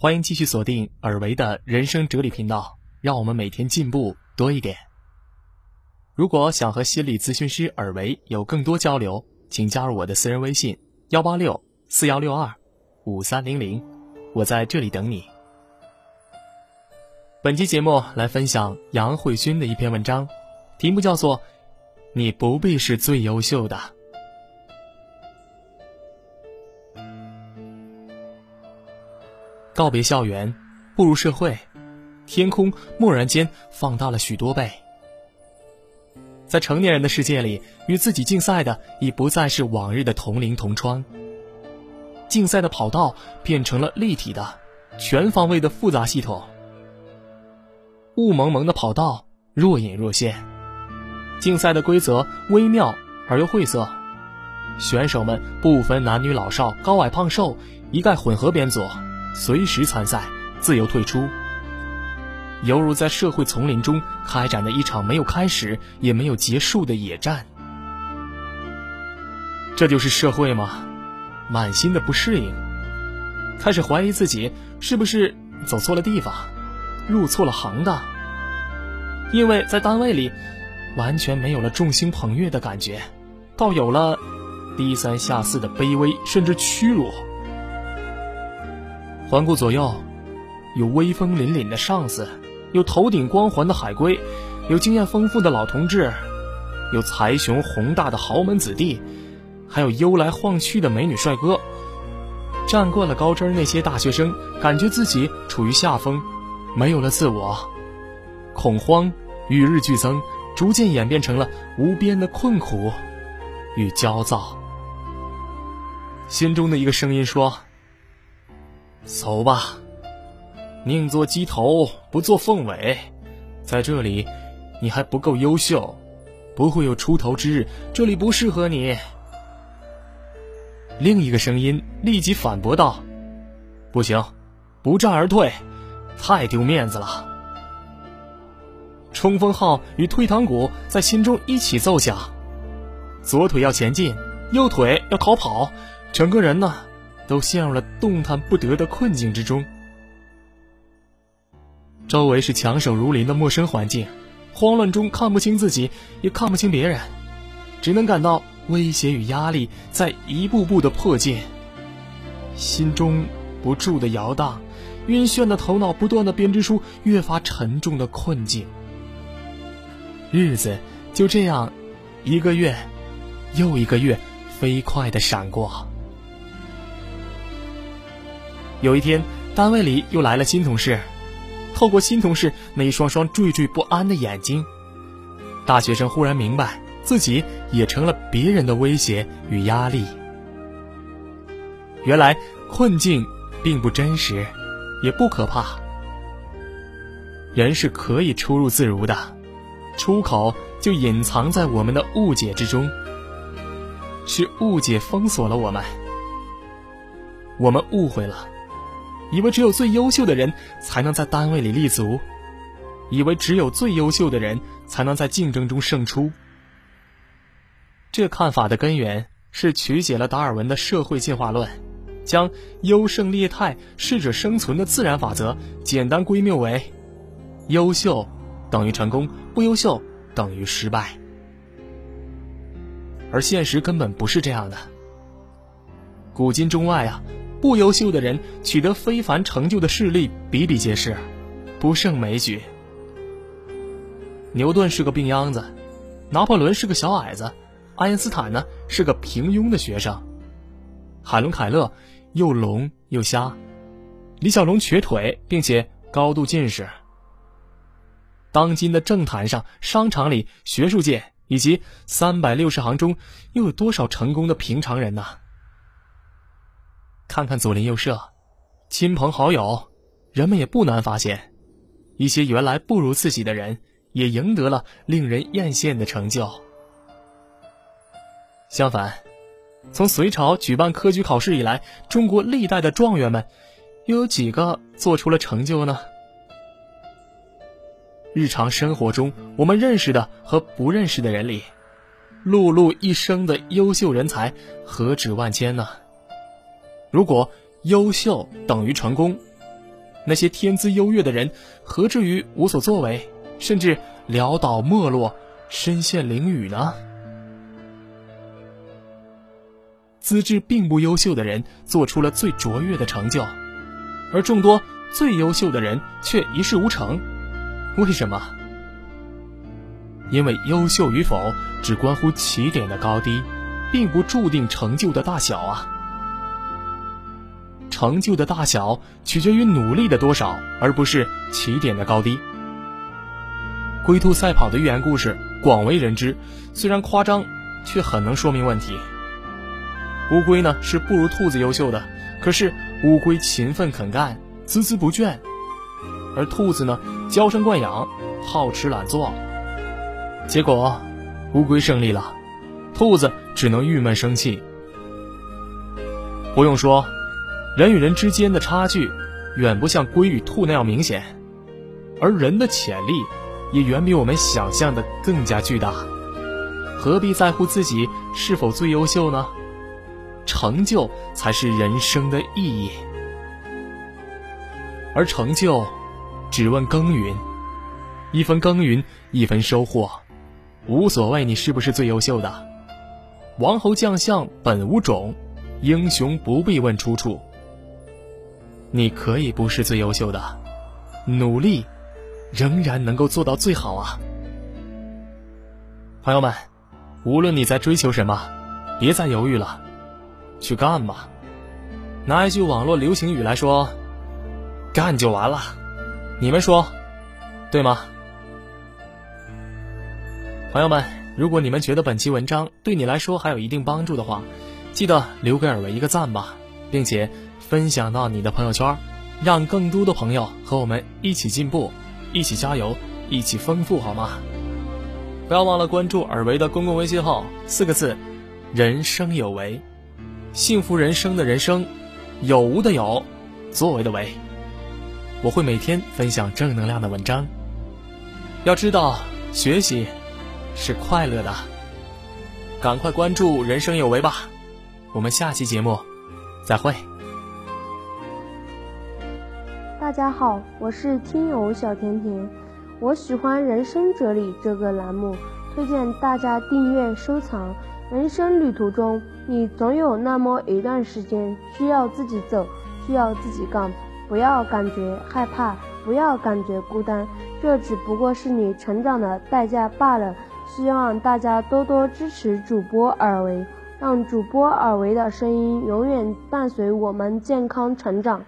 欢迎继续锁定尔维的人生哲理频道，让我们每天进步多一点。如果想和心理咨询师尔维有更多交流，请加入我的私人微信：幺八六四幺六二五三零零，我在这里等你。本期节目来分享杨慧勋的一篇文章，题目叫做《你不必是最优秀的》。告别校园，步入社会，天空蓦然间放大了许多倍。在成年人的世界里，与自己竞赛的已不再是往日的同龄同窗，竞赛的跑道变成了立体的、全方位的复杂系统。雾蒙蒙的跑道若隐若现，竞赛的规则微妙而又晦涩，选手们不分男女老少、高矮胖瘦，一概混合编组。随时参赛，自由退出，犹如在社会丛林中开展的一场没有开始也没有结束的野战。这就是社会吗？满心的不适应，开始怀疑自己是不是走错了地方，入错了行当。因为在单位里，完全没有了众星捧月的感觉，倒有了低三下四的卑微，甚至屈辱。环顾左右，有威风凛凛的上司，有头顶光环的海归，有经验丰富的老同志，有财雄宏大的豪门子弟，还有悠来晃去的美女帅哥。站惯了高枝儿那些大学生，感觉自己处于下风，没有了自我，恐慌与日俱增，逐渐演变成了无边的困苦与焦躁。心中的一个声音说。走吧，宁做鸡头不做凤尾，在这里，你还不够优秀，不会有出头之日，这里不适合你。另一个声音立即反驳道：“不行，不战而退，太丢面子了。”冲锋号与退堂鼓在心中一起奏响，左腿要前进，右腿要逃跑，整个人呢？都陷入了动弹不得的困境之中。周围是强手如林的陌生环境，慌乱中看不清自己，也看不清别人，只能感到威胁与压力在一步步的迫近。心中不住的摇荡，晕眩的头脑不断的编织出越发沉重的困境。日子就这样，一个月又一个月飞快的闪过。有一天，单位里又来了新同事。透过新同事那一双双惴惴不安的眼睛，大学生忽然明白，自己也成了别人的威胁与压力。原来困境并不真实，也不可怕。人是可以出入自如的，出口就隐藏在我们的误解之中。是误解封锁了我们，我们误会了。以为只有最优秀的人才能在单位里立足，以为只有最优秀的人才能在竞争中胜出。这看法的根源是曲解了达尔文的社会进化论，将优胜劣汰、适者生存的自然法则简单归谬为：优秀等于成功，不优秀等于失败。而现实根本不是这样的，古今中外啊。不优秀的人取得非凡成就的事例比比皆是，不胜枚举。牛顿是个病秧子，拿破仑是个小矮子，爱因斯坦呢是个平庸的学生，海伦·凯勒又聋又瞎，李小龙瘸腿并且高度近视。当今的政坛上、商场里、学术界以及三百六十行中，又有多少成功的平常人呢？看看左邻右舍、亲朋好友，人们也不难发现，一些原来不如自己的人，也赢得了令人艳羡的成就。相反，从隋朝举办科举考试以来，中国历代的状元们，又有几个做出了成就呢？日常生活中，我们认识的和不认识的人里，碌碌一生的优秀人才，何止万千呢？如果优秀等于成功，那些天资优越的人，何至于无所作为，甚至潦倒没落、身陷囹圄呢？资质并不优秀的人做出了最卓越的成就，而众多最优秀的人却一事无成。为什么？因为优秀与否只关乎起点的高低，并不注定成就的大小啊。成就的大小取决于努力的多少，而不是起点的高低。龟兔赛跑的寓言故事广为人知，虽然夸张，却很能说明问题。乌龟呢是不如兔子优秀的，可是乌龟勤奋肯干，孜孜不倦，而兔子呢娇生惯养，好吃懒做。结果，乌龟胜利了，兔子只能郁闷生气。不用说，人与人之间的差距，远不像龟与兔那样明显，而人的潜力，也远比我们想象的更加巨大。何必在乎自己是否最优秀呢？成就才是人生的意义，而成就只问耕耘，一分耕耘一分收获，无所谓你是不是最优秀的。王侯将相本无种，英雄不必问出处。你可以不是最优秀的，努力仍然能够做到最好啊！朋友们，无论你在追求什么，别再犹豫了。去干吧！拿一句网络流行语来说，干就完了。你们说，对吗？朋友们，如果你们觉得本期文章对你来说还有一定帮助的话，记得留给尔维一个赞吧，并且分享到你的朋友圈，让更多的朋友和我们一起进步，一起加油，一起丰富，好吗？不要忘了关注尔维的公共微信号，四个字：人生有为。幸福人生的人生，有无的有，作为的为。我会每天分享正能量的文章。要知道，学习是快乐的。赶快关注“人生有为”吧。我们下期节目再会。家好，我是听友小甜甜。我喜欢《人生哲理》这个栏目，推荐大家订阅收藏。人生旅途中，你总有那么一段时间需要自己走，需要自己干，不要感觉害怕，不要感觉孤单，这只不过是你成长的代价罢了。希望大家多多支持主播尔维，让主播尔维的声音永远伴随我们健康成长。